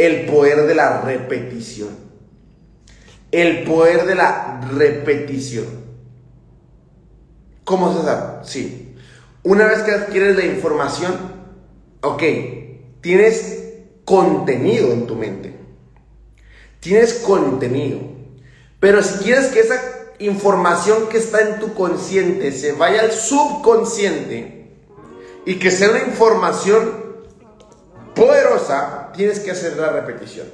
el poder de la repetición. El poder de la repetición. ¿Cómo se sabe? Sí. Una vez que adquieres la información, ok, tienes contenido en tu mente. Tienes contenido. Pero si quieres que esa información que está en tu consciente se vaya al subconsciente y que sea una información poderosa, tienes que hacer la repetición.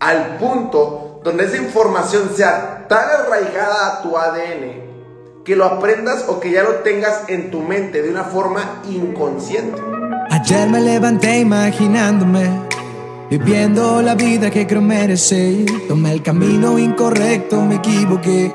Al punto donde esa información sea tan arraigada a tu ADN que lo aprendas o que ya lo tengas en tu mente de una forma inconsciente. Ayer me levanté imaginándome, viviendo la vida que creo merecer. Tomé el camino incorrecto, me equivoqué.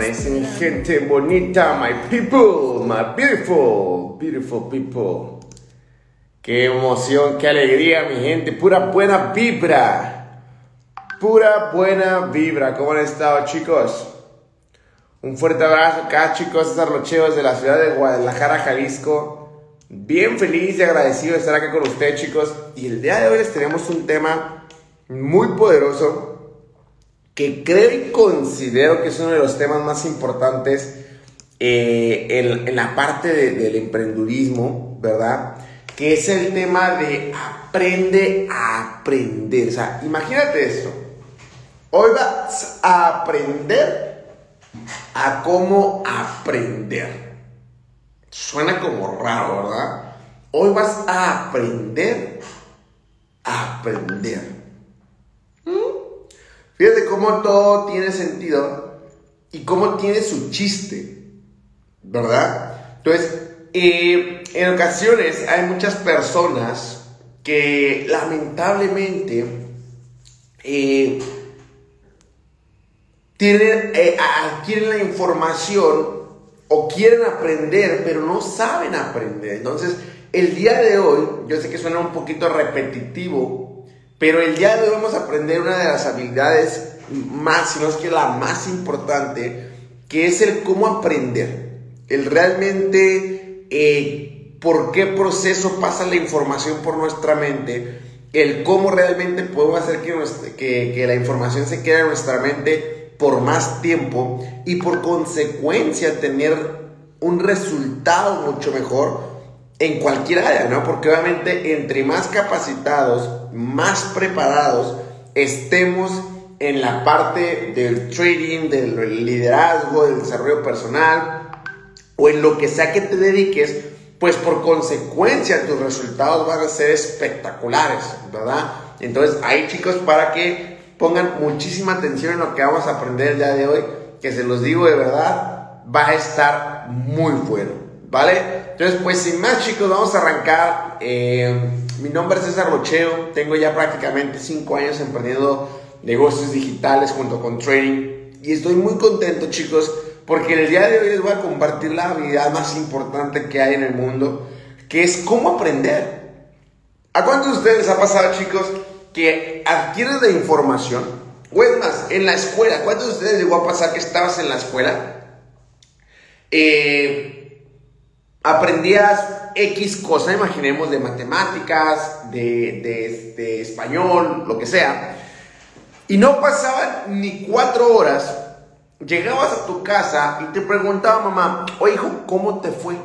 Amanecen gente bonita, my people, my beautiful, beautiful people. Qué emoción, qué alegría, mi gente. Pura buena vibra. Pura buena vibra. ¿Cómo han estado, chicos? Un fuerte abrazo acá, chicos. César Rocheos de la ciudad de Guadalajara, Jalisco. Bien feliz y agradecido de estar aquí con ustedes, chicos. Y el día de hoy les tenemos un tema muy poderoso que creo y considero que es uno de los temas más importantes eh, en, la parte de- del emprendurismo, ¿verdad? Que es el tema de aprende a aprender. O sea, imagínate esto. Hoy vas a aprender a cómo aprender. Suena como raro, ¿verdad? Hoy vas a aprender a aprender. Fíjate cómo todo tiene sentido y cómo tiene su chiste, ¿verdad? Entonces, eh, en ocasiones hay muchas personas que lamentablemente eh, tienen, eh, adquieren la información o quieren aprender, pero no saben aprender. Entonces, el día de hoy, yo sé que suena un poquito repetitivo, pero el día de hoy vamos a aprender una de las habilidades más, si no es que la más importante, que es el cómo aprender. El realmente eh, por qué proceso pasa la información por nuestra mente, el cómo realmente podemos hacer que, la información se quede en nuestra mente por más tiempo y por consecuencia tener un resultado mucho mejor en cualquier área, ¿no? Porque obviamente entre más capacitados, más preparados estemos en la parte del trading, del liderazgo, del desarrollo personal o en lo que sea que te dediques, pues por consecuencia tus resultados van a ser espectaculares, ¿verdad? Entonces ahí chicos para que pongan muchísima atención en lo que vamos a aprender el día de hoy, que se los digo de verdad, va a estar muy bueno, ¿vale? Entonces pues sin más chicos, vamos a arrancar. Eh, mi nombre es César Rocheo, tengo ya prácticamente 5 años emprendiendo negocios digitales junto con trading y estoy muy contento chicos porque el día de hoy les voy a compartir la habilidad más importante que hay en el mundo, que es cómo aprender. ¿A cuántos de ustedes ha pasado, chicos, que adquieres la información? O es más, en la escuela, ¿cuántos de ustedes llegó a pasar que estabas en la escuela? Eh, aprendías X cosa, imaginemos, de matemáticas, de, de- español, lo que sea, y no pasaban ni cuatro horas, llegabas a tu casa y te preguntaba mamá, oye hijo, ¿cómo te fue?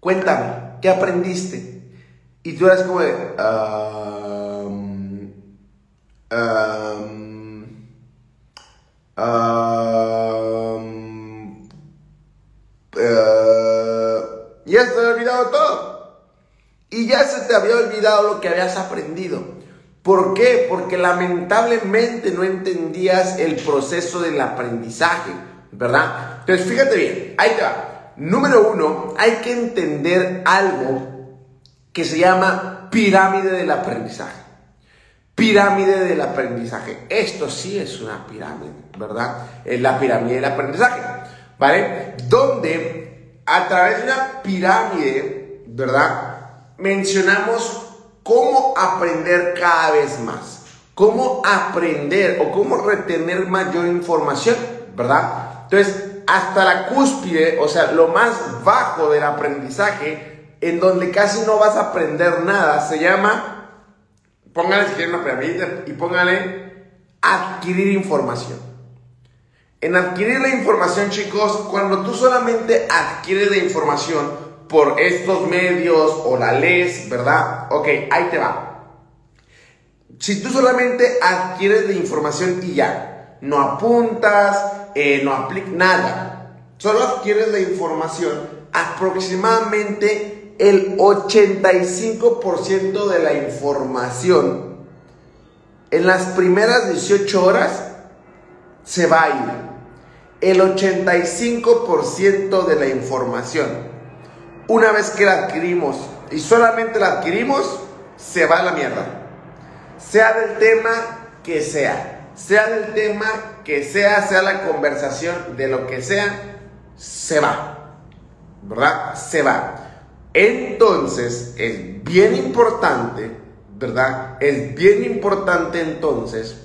Cuéntame, ¿qué aprendiste? Y tú eras como de, "Um, um, um, ya se te había olvidado todo. Y ya se te había olvidado lo que habías aprendido. ¿Por qué? Porque lamentablemente no entendías el proceso del aprendizaje, ¿verdad? Entonces, fíjate bien, ahí te va. Número uno, hay que entender algo que se llama pirámide del aprendizaje. Pirámide del aprendizaje. Esto sí es una pirámide, ¿verdad? Es la pirámide del aprendizaje, ¿vale? Donde a través de una pirámide, ¿verdad? Mencionamos cómo aprender cada vez más, cómo aprender o cómo retener mayor información, ¿verdad? Entonces, hasta la cúspide, o sea, lo más bajo del aprendizaje, en donde casi no vas a aprender nada, se llama, póngale si quieren una pirámide y póngale adquirir información. En adquirir la información, chicos, cuando tú solamente adquieres la información por estos medios o la lees, ¿verdad? Ok, ahí te va. Si tú solamente adquieres la información y ya, no apuntas, eh, no aplicas nada, solo adquieres la información, aproximadamente el 85% de la información en las primeras 18 horas se va a ir. El 85% de la información, una vez que la adquirimos y solamente la adquirimos, se va a la mierda. Sea del tema que sea, sea del tema que sea, sea la conversación de lo que sea, se va. ¿Verdad? Se va. Entonces, es bien importante, ¿verdad? Es bien importante entonces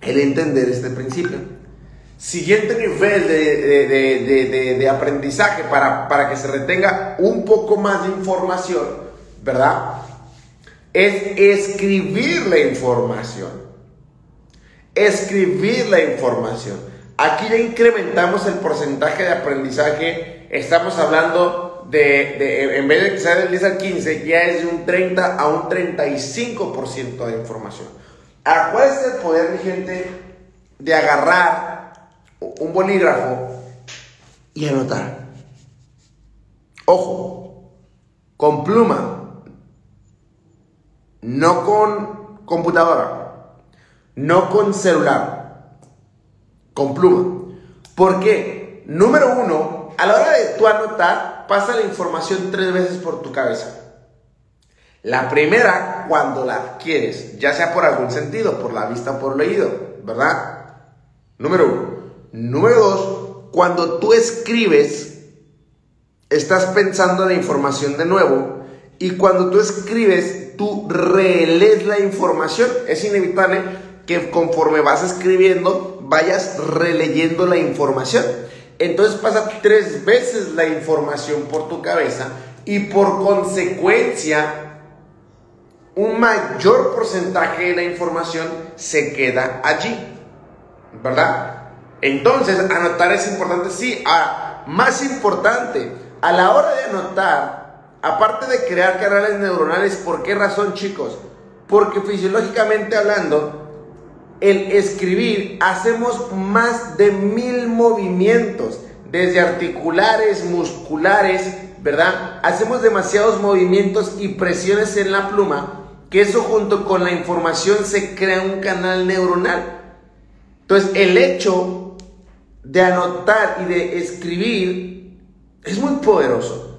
el entender este principio. Siguiente nivel de, de, aprendizaje para, para que se retenga un poco más de información, ¿verdad? Es escribir la información escribir la información. Aquí ya incrementamos el porcentaje de aprendizaje. Estamos hablando de, en vez de que sea del 10 al 15, ya es de un 30 a un 35% de información. Ahora, ¿cuál es el poder, mi gente, de agarrar un bolígrafo y anotar? Ojo, con pluma, no con computadora no con celular, con pluma. ¿Por qué? Número uno, a la hora de tú anotar, pasa la información tres veces por tu cabeza. La primera, cuando la adquieres, ya sea por algún sentido, por la vista o por el oído, ¿verdad? Número uno. Número dos, cuando tú escribes, estás pensando en la información de nuevo y cuando tú escribes, tú relees la información. Es inevitable que conforme vas escribiendo, vayas releyendo la información. Entonces pasa tres veces la información por tu cabeza y por consecuencia un mayor porcentaje de la información se queda allí. ¿Verdad? Entonces, anotar es importante, sí. Ah, más importante, a la hora de anotar, aparte de crear canales neuronales, ¿por qué razón, chicos? Porque fisiológicamente hablando, el escribir hacemos más de mil movimientos, desde articulares, musculares, ¿verdad? Hacemos demasiados movimientos y presiones en la pluma, que eso junto con la información se crea un canal neuronal. Entonces, el hecho de anotar y de escribir es muy poderoso.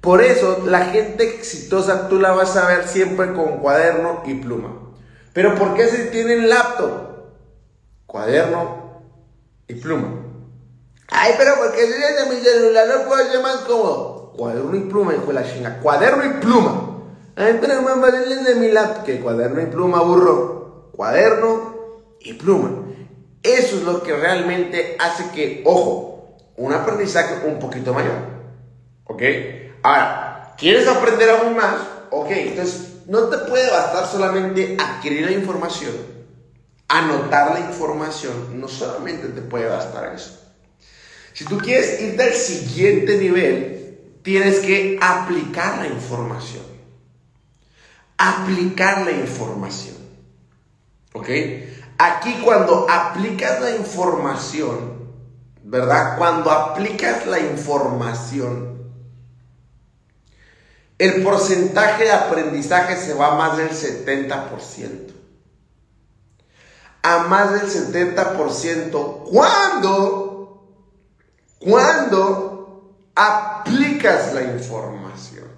Por eso, la gente exitosa tú la vas a ver siempre con cuaderno y pluma. Pero ¿por qué se tienen laptop? Cuaderno y pluma. Ay, pero porque si de mi celular no puedo ser más cómodo. Cuaderno y pluma, hijo de la chinga. Cuaderno y pluma. Ay, pero más vale de mi laptop que cuaderno y pluma, burro. Cuaderno y pluma. Eso es lo que realmente hace que, ojo, un aprendizaje un poquito mayor. ¿Ok? Ahora, ¿quieres aprender aún más? Ok, entonces no te puede bastar solamente adquirir la información, anotar la información, no solamente te puede bastar eso. Si tú quieres irte al siguiente nivel, tienes que aplicar la información. Aplicar la información. ¿Ok? Aquí cuando aplicas la información, ¿verdad? Cuando aplicas la información, el porcentaje de aprendizaje se va a más del 70%. A más del 70% cuando, cuando aplicas la información.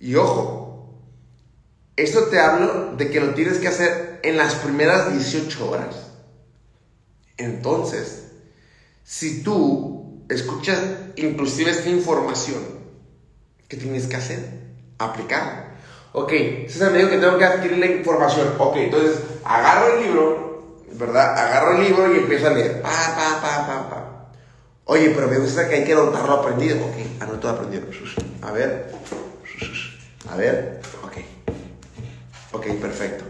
Y ojo, esto te hablo de que lo tienes que hacer en las primeras 18 horas. Entonces, si tú escuchas inclusive esta información, ¿qué tienes que hacer? Aplicarla. Ok, César me dijo que tengo que adquirir la información. Ok, entonces agarro el libro, ¿verdad? Agarro el libro y empiezo a leer. Pa, pa, pa, pa, pa. Oye, pero me gusta que hay que anotarlo aprendido. Ok, anoto aprendido. A ver. A ver. Ok. Ok, perfecto.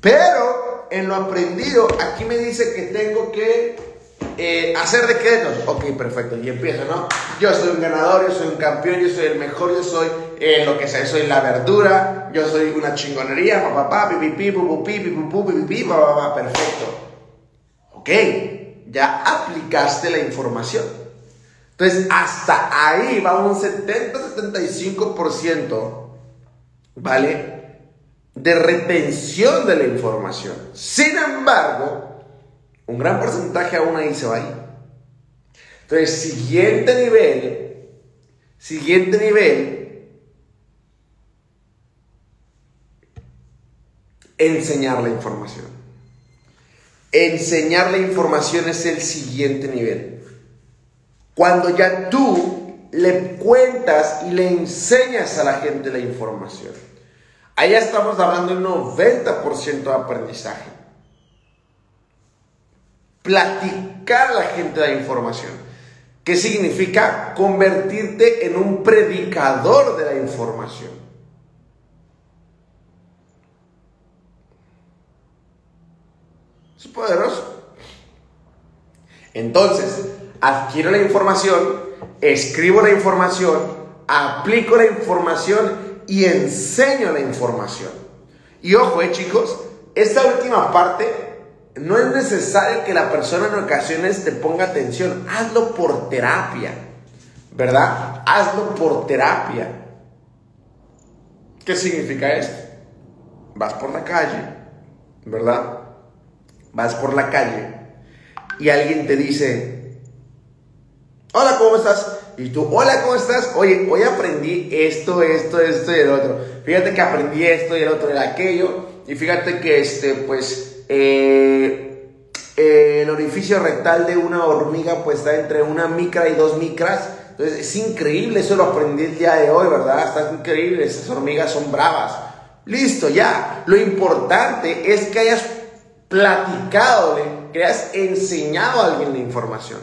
Pero en lo aprendido, aquí me dice que tengo que eh, hacer decretos. Ok, perfecto. Y empiezo, ¿no? Yo soy un ganador, yo soy un campeón, yo soy el mejor, yo soy eh, lo que sea, soy la verdura, yo soy una chingonería, papá, papá, pipi, pipi, pipi, pipi, papá, perfecto. Ok, ya aplicaste la información. Entonces, hasta ahí va un 70-75%, ¿vale? De retención de la información. Sin embargo, un gran porcentaje aún ahí se va ahí. Entonces, siguiente nivel, siguiente nivel, enseñar la información. Enseñar la información es el siguiente nivel. Cuando ya tú le cuentas y le enseñas a la gente la información. Ya estamos hablando de un 90% de aprendizaje platicar a la gente la información. ¿Qué significa? Convertirte en un predicador de la información. Es poderoso. Entonces, adquiero la información, escribo la información, aplico la información y enseño la información. Y ojo, eh, chicos, esta última parte no es necesario que la persona en ocasiones te ponga atención. Hazlo por terapia. ¿Verdad? Hazlo por terapia. ¿Qué significa esto? Vas por la calle, ¿verdad? Vas por la calle y alguien te dice, hola, ¿cómo estás? Y tú, hola, ¿cómo estás? Oye, hoy aprendí esto, esto, esto y el otro. Fíjate que aprendí esto y el otro y aquello. Y fíjate que, este, pues, eh, el orificio rectal de una hormiga pues está entre una micra y dos micras. Entonces es increíble, eso lo aprendí el día de hoy, ¿verdad? Está increíble, esas hormigas son bravas. Listo, ya. Lo importante es que hayas platicado, que hayas enseñado a alguien la información.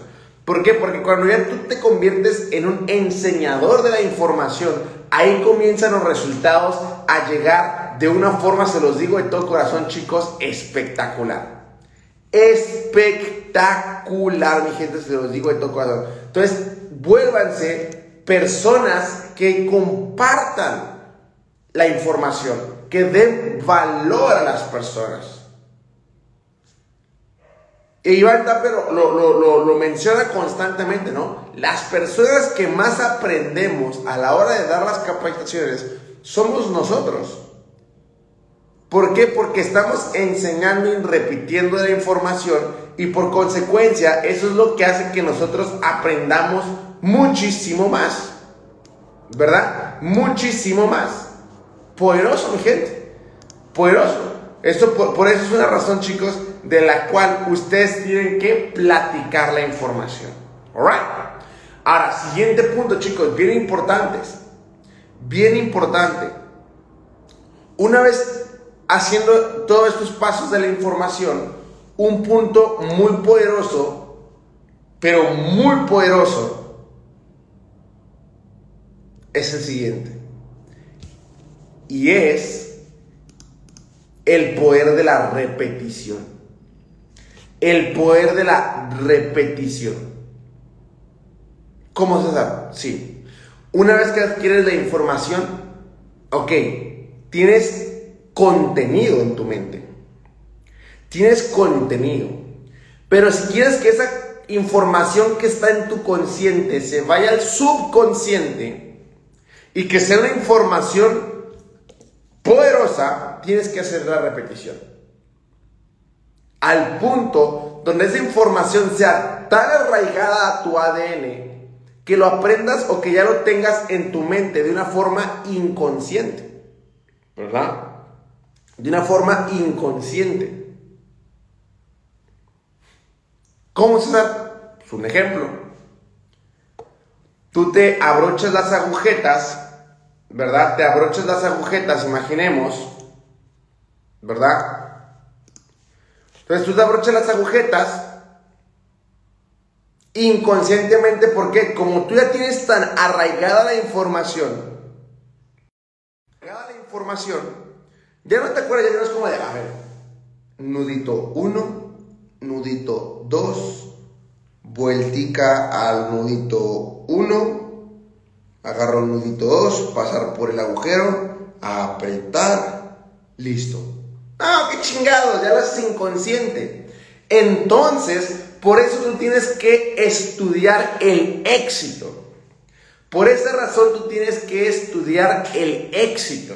¿Por qué? Porque cuando ya tú te conviertes en un enseñador de la información, ahí comienzan los resultados a llegar de una forma, se los digo de todo corazón, chicos, espectacular. Espectacular, mi gente, se los digo de todo corazón. Entonces, vuélvanse personas que compartan la información, que den valor a las personas. Y Iván Tapper lo, lo, lo, menciona constantemente, ¿no? Las personas que más aprendemos a la hora de dar las capacitaciones somos nosotros. ¿Por qué? Porque estamos enseñando y repitiendo la información y por consecuencia eso es lo que hace que nosotros aprendamos muchísimo más. ¿Verdad? Muchísimo más. Poderoso, mi gente. Poderoso. Esto por, eso es una razón, chicos, de la cual ustedes tienen que platicar la información. Alright. Ahora, siguiente punto, chicos, bien importantes. Bien importante. Una vez haciendo todos estos pasos de la información, un punto muy poderoso, pero muy poderoso, es el siguiente. Y es el poder de la repetición. El poder de la repetición. ¿Cómo se sabe? Sí. Una vez que adquieres la información, ok, tienes contenido en tu mente. Tienes contenido. Pero si quieres que esa información que está en tu consciente se vaya al subconsciente y que sea una información poderosa, tienes que hacer la repetición. Al punto donde esa información sea tan arraigada a tu ADN que lo aprendas o que ya lo tengas en tu mente de una forma inconsciente. ¿Verdad? De una forma inconsciente. ¿Cómo se da? Pues un ejemplo. Tú te abrochas las agujetas, ¿verdad? Te abrochas las agujetas, imaginemos, ¿verdad? Entonces tú te abrochas las agujetas inconscientemente porque como tú ya tienes tan arraigada la información, arraigada la información, ya no te acuerdas, ya no es como de, a ver, nudito 1, nudito 2, vueltica al nudito 1, agarro el nudito 2, pasar por el agujero, apretar, listo. Ah, qué chingados, ya lo haces inconsciente. Entonces, por eso tú tienes que estudiar el éxito. Por esa razón tú tienes que estudiar el éxito,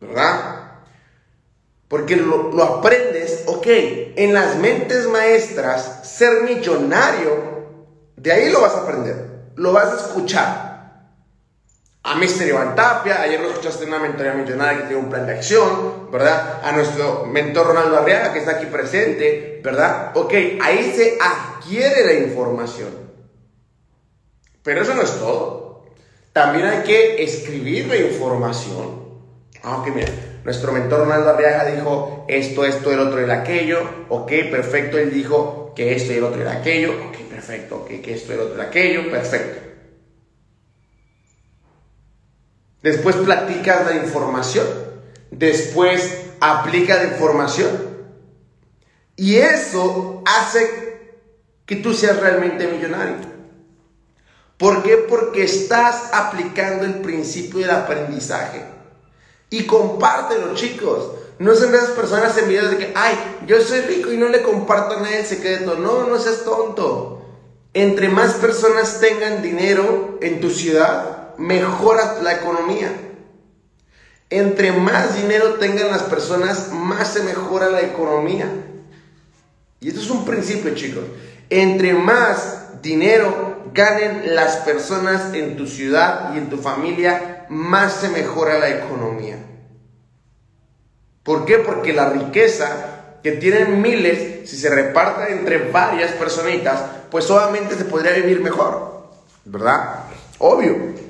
¿verdad? Porque lo, lo, aprendes, ok, en las mentes maestras, ser millonario, de ahí lo vas a aprender, lo vas a escuchar a Mr. Iván Tapia, ayer lo escuchaste en una mentoría millonaria que tiene un plan de acción, ¿verdad? A nuestro mentor Ronaldo Arriaga que está aquí presente, ¿verdad? Ok, ahí se adquiere la información. Pero eso no es todo. También hay que escribir la información. Ah, ok, mira, nuestro mentor Ronaldo Arriaga dijo esto, esto, el otro, el aquello. Ok, perfecto, él dijo que esto y el otro era aquello. Ok, perfecto, ok, que esto el otro era aquello. Perfecto. Después platicas la información. Después aplica la información. Y eso hace que tú seas realmente millonario. ¿Por qué? Porque estás aplicando el principio del aprendizaje. Y compártelo, chicos. No sean esas personas envidiosas de que, ay, yo soy rico y no le comparto a nadie el secreto. No, no seas tonto. Entre más personas tengan dinero en tu ciudad, mejoras la economía. Entre más dinero tengan las personas, más se mejora la economía. Y esto es un principio, chicos. Entre más dinero ganen las personas en tu ciudad y en tu familia, más se mejora la economía. ¿Por qué? Porque la riqueza que tienen miles, si se reparta entre varias personitas, pues obviamente se podría vivir mejor. ¿Verdad? Obvio.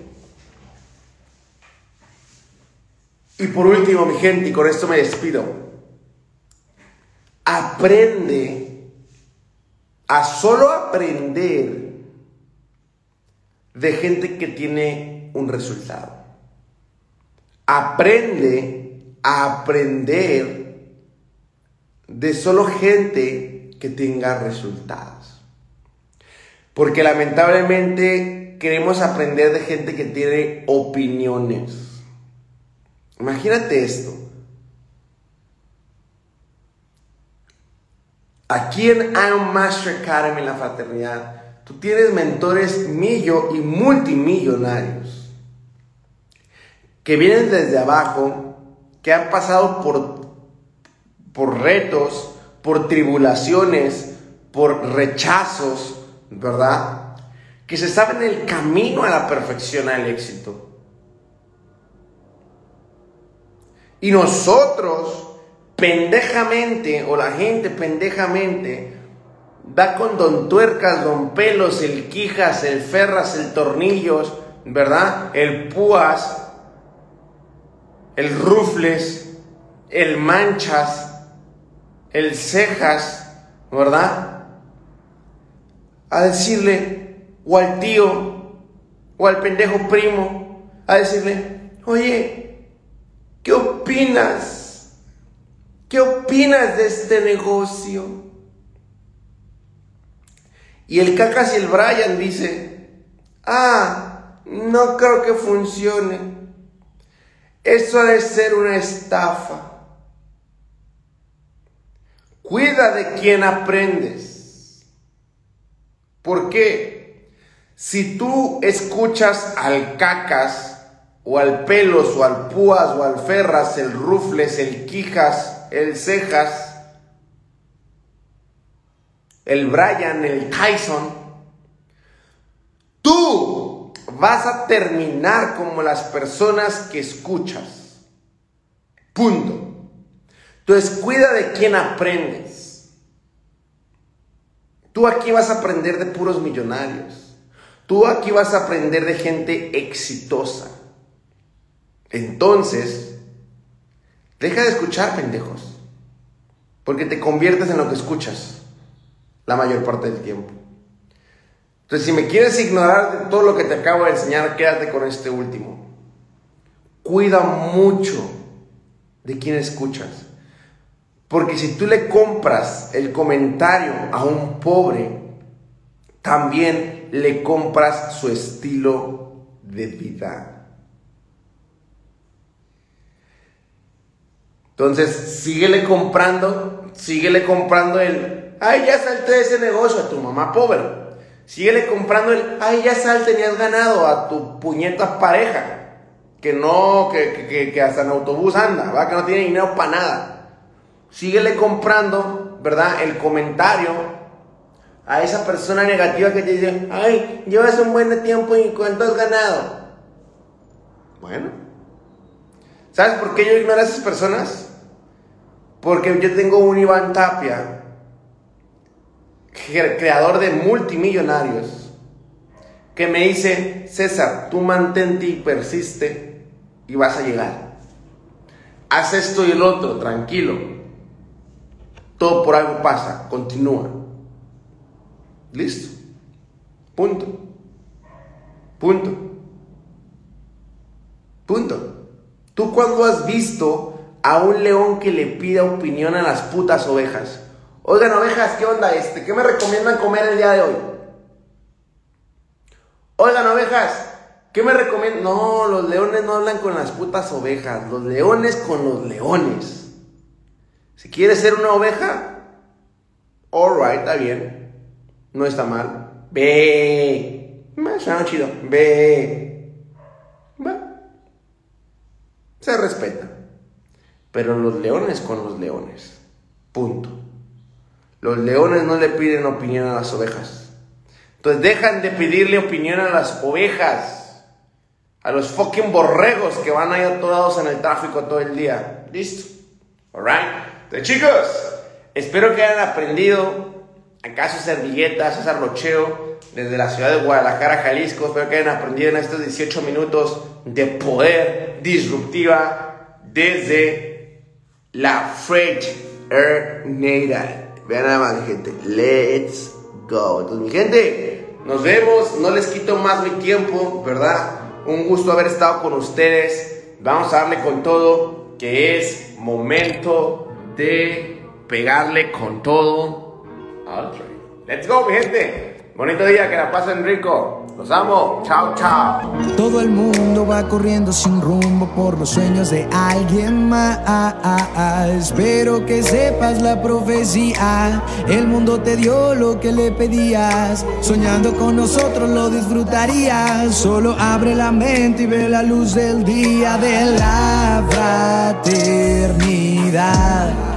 Y por último, mi gente, y con esto me despido, aprende a solo aprender de gente que tiene un resultado. Aprende a aprender de solo gente que tenga resultados. Porque lamentablemente queremos aprender de gente que tiene opiniones Imagínate esto. Aquí en Iron Master Academy, en la fraternidad, tú tienes mentores millo y multimillonarios que vienen desde abajo, que han pasado por, por retos, por tribulaciones, por rechazos, ¿verdad? Que se saben el camino a la perfección, al éxito. Y nosotros, pendejamente, o la gente pendejamente, da con don tuercas, don pelos, el quijas, el ferras, el tornillos, ¿verdad? El púas, el rufles, el manchas, el cejas, ¿verdad? A decirle, o al tío, o al pendejo primo, a decirle, oye, ¿Qué opinas? ¿Qué opinas de este negocio? Y el Cacas y el Brian dice, ah, no creo que funcione. Eso ha de ser una estafa. Cuida de quien aprendes. ¿Por qué? Si tú escuchas al Cacas, o al pelos, o al púas, o al ferras, el rufles, el quijas, el cejas, el Brian, el Tyson. Tú vas a terminar como las personas que escuchas. Punto. Entonces cuida de quién aprendes. Tú aquí vas a aprender de puros millonarios. Tú aquí vas a aprender de gente exitosa. Entonces, deja de escuchar pendejos. Porque te conviertes en lo que escuchas la mayor parte del tiempo. Entonces, si me quieres ignorar de todo lo que te acabo de enseñar, quédate con este último. Cuida mucho de quién escuchas. Porque si tú le compras el comentario a un pobre, también le compras su estilo de vida. Entonces, síguele comprando, síguele comprando el, ay, ya salte de ese negocio a tu mamá pobre. Síguele comprando el, ay, ya salte, has ganado a tu puñeta pareja. Que no, que, que, hasta en autobús anda, ¿va? Que no tiene dinero para nada. Síguele comprando, ¿verdad? El comentario a esa persona negativa que te dice, ay, llevas un buen tiempo y cuánto has ganado. Bueno, ¿Sabes por qué yo ignoro a esas personas? Porque yo tengo un Iván Tapia, creador de multimillonarios, que me dice, César, tú mantente y persiste y vas a llegar. Haz esto y el otro, tranquilo. Todo por algo pasa, continúa. Listo. Punto. Punto. Punto. ¿Tú cuándo has visto a un león que le pida opinión a las putas ovejas? Oigan, ovejas, ¿qué onda este? ¿Qué me recomiendan comer el día de hoy? Oigan, ovejas, ¿qué me recomiendan? No, los leones no hablan con las putas ovejas, los leones con los leones. Si quieres ser una oveja, alright, está bien. No está mal. Ve. Me chido. Ve se respeta. Pero los leones con los leones. Punto. Los leones no le piden opinión a las ovejas. Entonces dejan de pedirle opinión a las ovejas. A los fucking borregos que van ahí atorados en el tráfico todo el día. Listo. Alright. Entonces chicos, espero que hayan aprendido. Acaso servilletas, César Rocheo, desde la ciudad de Guadalajara, Jalisco. Espero que hayan aprendido en estos 18 minutos de poder disruptiva desde la Freight Air Vean nada más, gente. Let's go. Entonces, mi gente, nos vemos. No les quito más mi tiempo, ¿verdad? Un gusto haber estado con ustedes. Vamos a darle con todo, que es momento de pegarle con todo. Let's go, mi gente. Bonito día, que la pasen rico. Los amo. Chao, chao. Todo el mundo va corriendo sin rumbo por los sueños de alguien más. Espero que sepas la profecía. El mundo te dio lo que le pedías. Soñando con nosotros lo disfrutarías. Solo abre la mente y ve la luz del día de la fraternidad.